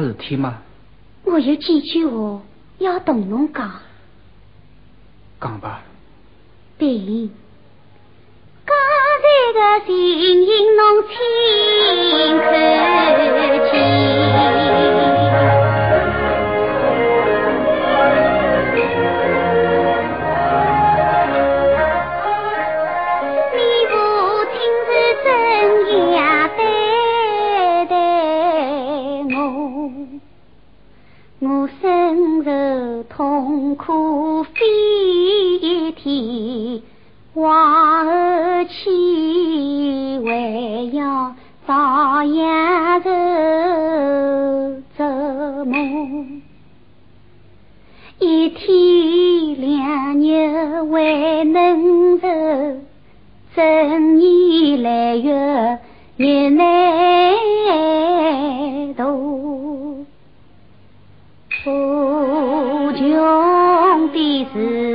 事体吗？我有几句话要同侬讲。讲吧。对。刚才的情形侬请看痛苦飞天，往后去还要照样受折磨。一天两日还能受，十年来月越难度。兄弟是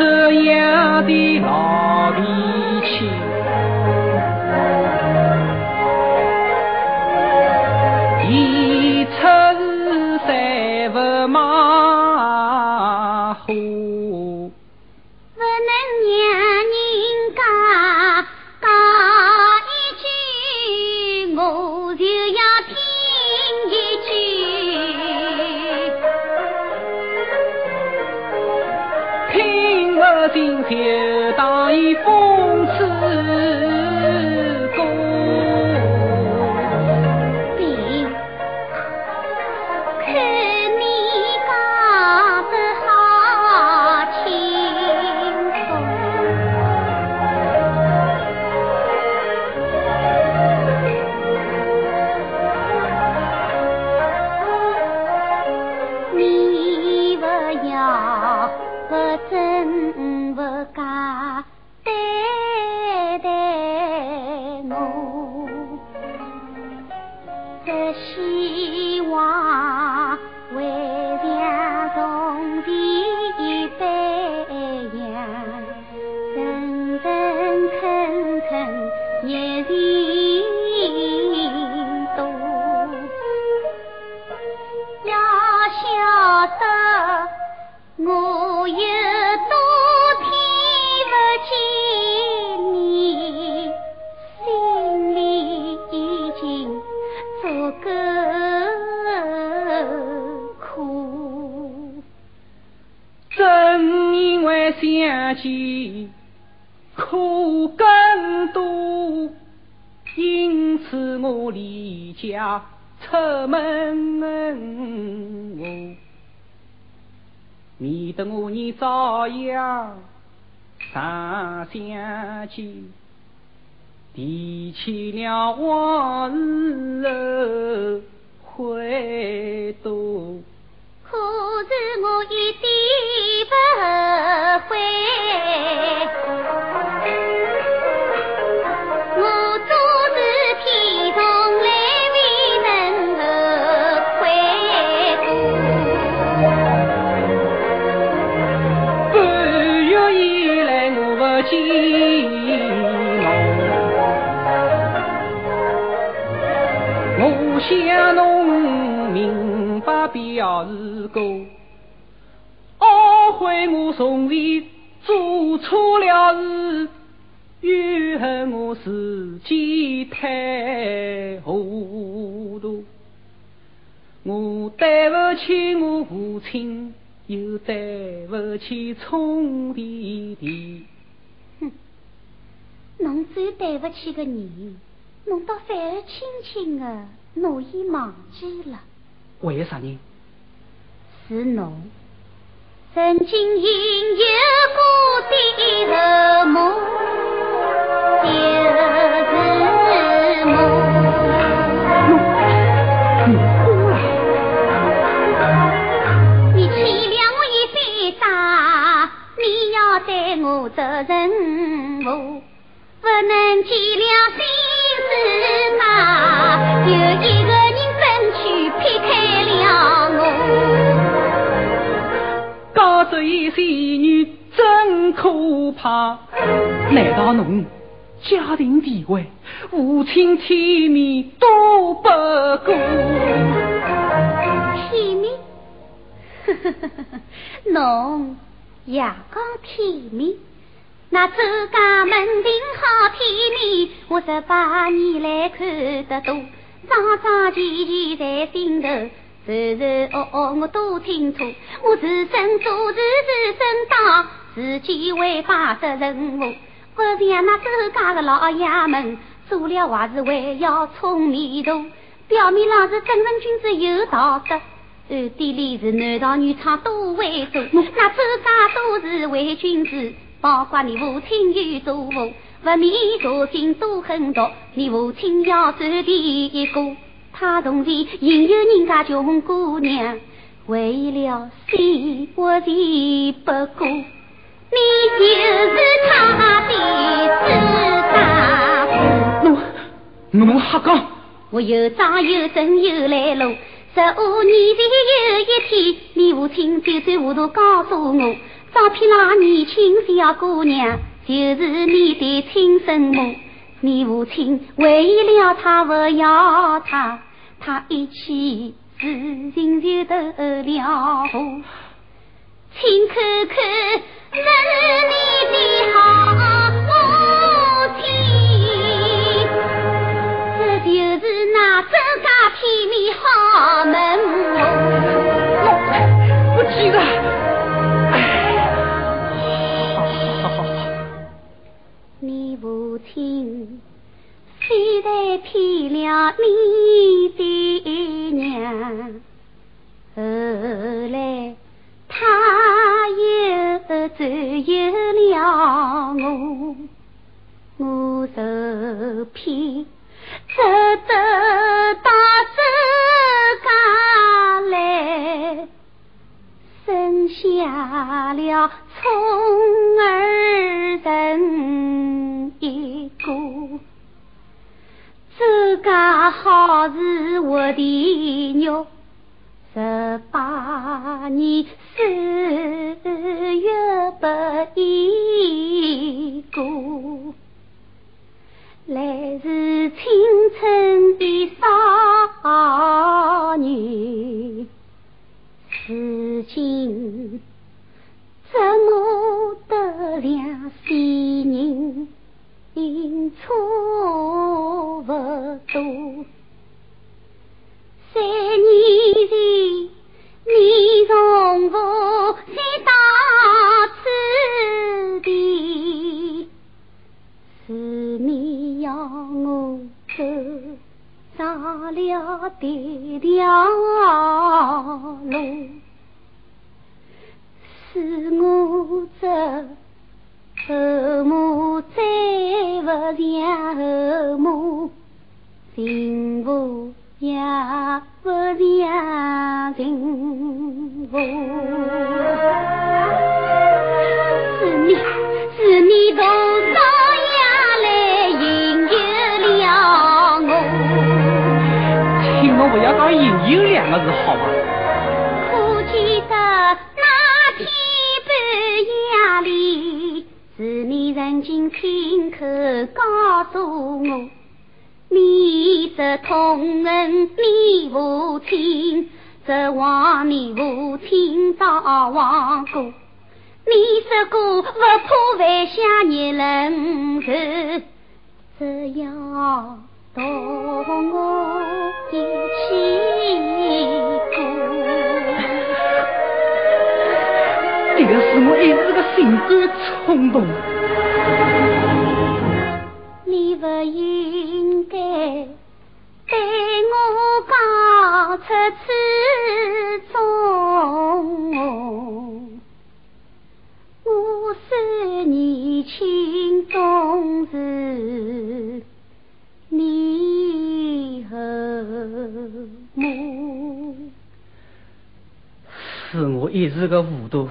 这样的老脾气，一出事再不马虎，今就当一讽刺。想起苦更多，因此我离家出门，免得我你照样常想起，提起了往事后悔多。可是我一点不后悔，我做事体从来未能后悔过。半月以来我不见侬，我想侬明白表示。过，懊悔我从前做错了事，怨恨我自己太糊涂。我对不起我父亲，又对不起聪弟弟。哼，侬最对不起个人，侬倒反而轻轻的，我已忘记了。为啥呢？是侬。曾经因有过的落寞，就是我。你欠了我一笔债，你要对我责任负，不能记了心事吧？有一个人争取劈开了我。高这一仙女真可怕，难道侬家庭地位、父亲体面都不顾？体面？呵呵呵呵，侬。也讲体面，那周家门庭好体面，我十八年来看得多，桩桩件件在心头，柔柔哦哦我都清楚。我自身做事自身当，自己为把责任我，不像那周家的老爷们，做了坏事还要充面头，表面上是正人君子有道德。暗地里是男盗女娼都会做，那周家都是伪君子，包括你父亲与祖父，不免做心都很毒。你父亲要做第一个，他从前引诱人家穷姑娘，为了性我情不顾，你就是他的自大夫。侬侬瞎讲！我有账有证有来路。十五年前有一天，你父亲走走糊涂告诉我，招聘那年轻小姑娘就是你的亲生母。你父亲为了她不要她，他一气之心就得了祸。请看看，那你的好母亲，这就是那周家片面好。门我我记得，好好好好你父亲虽然骗了你的后来他又走有了我，我受骗。值得到这家来，生下了聪儿我的肉，十八年四月不一个。来自青春的少女，如今怎么得了新人？错不多，三年前你从父亲到此地，是你。要我走上了这条路，是我这后母再不像后母，像幸福，是你是你多少？不要讲“引诱”两个字，好吗？可记得那天半夜里，是你曾经亲口告诉我，你这痛恨你父亲，指望你父亲到王国。你说过不怕犯下孽人仇，只要同我。一起过，这个是我一时的心肝冲动。是个糊涂，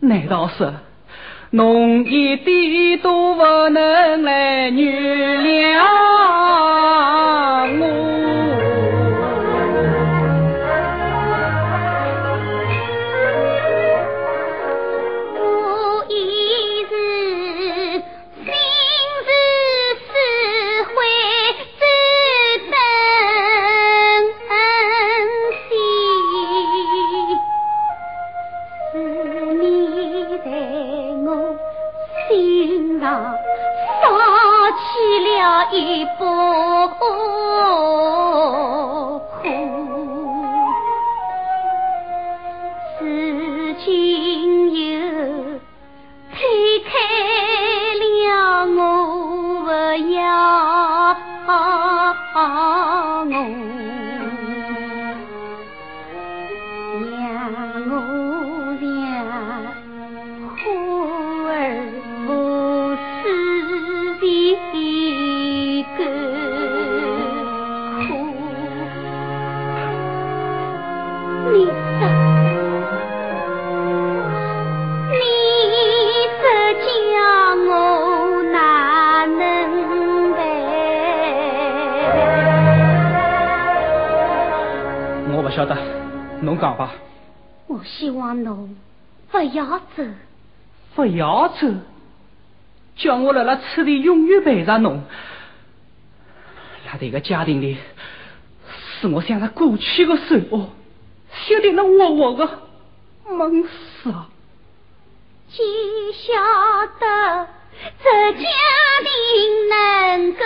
难道是？侬一点都不能来原谅上发起了一波不要走，叫我辣辣此地永远陪着侬。辣这个家庭里，使我想着过去的生活，晓得那活活的闷死啊！只晓得这家庭能够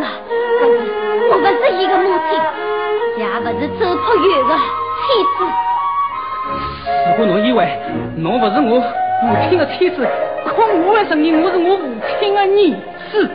了。不是，我不是一个母亲，也不是周朴园的妻子。如果侬以为侬不是我父亲的妻子，可我还承认我是我父亲的儿子。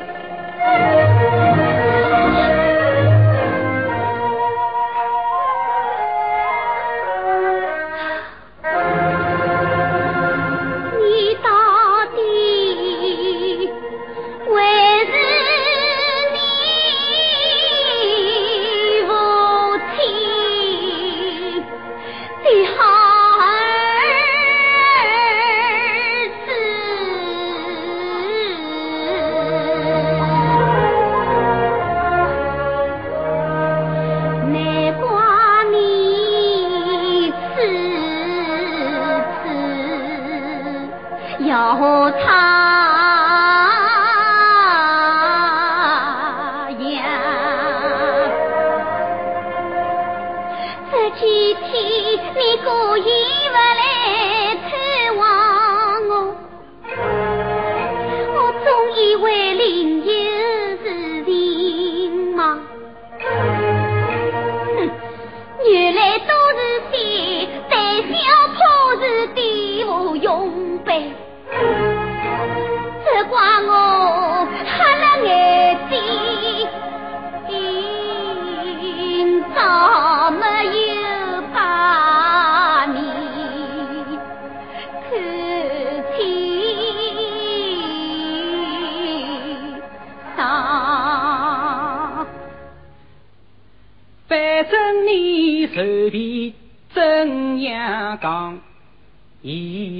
随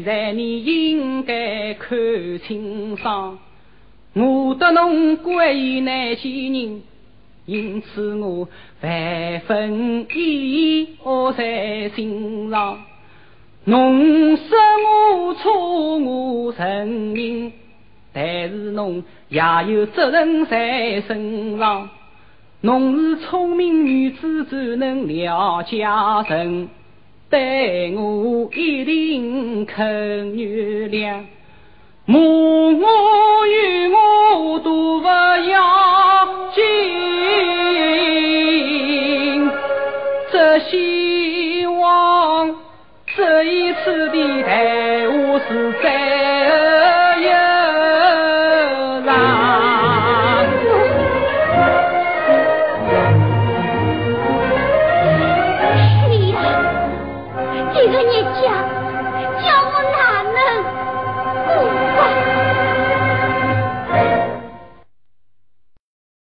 在你应该看清爽。我得侬归于那些人，因此我万分意恶在心上。侬说我错，我承认，但是侬也有责任在身上。侬是聪明女子，怎能了解人？待我一定肯原谅。母我与我都不要紧。